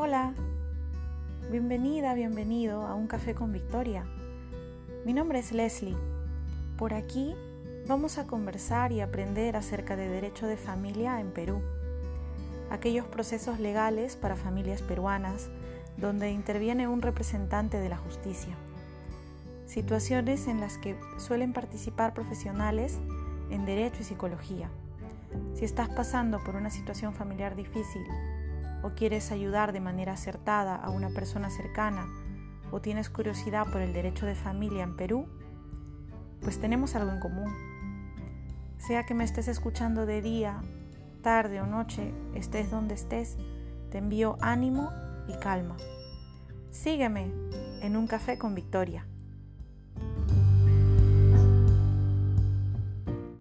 Hola, bienvenida, bienvenido a Un Café con Victoria. Mi nombre es Leslie. Por aquí vamos a conversar y aprender acerca de derecho de familia en Perú, aquellos procesos legales para familias peruanas donde interviene un representante de la justicia, situaciones en las que suelen participar profesionales en derecho y psicología. Si estás pasando por una situación familiar difícil o quieres ayudar de manera acertada a una persona cercana o tienes curiosidad por el derecho de familia en Perú, pues tenemos algo en común. Sea que me estés escuchando de día, tarde o noche, estés donde estés, te envío ánimo y calma. Sígueme en un café con Victoria.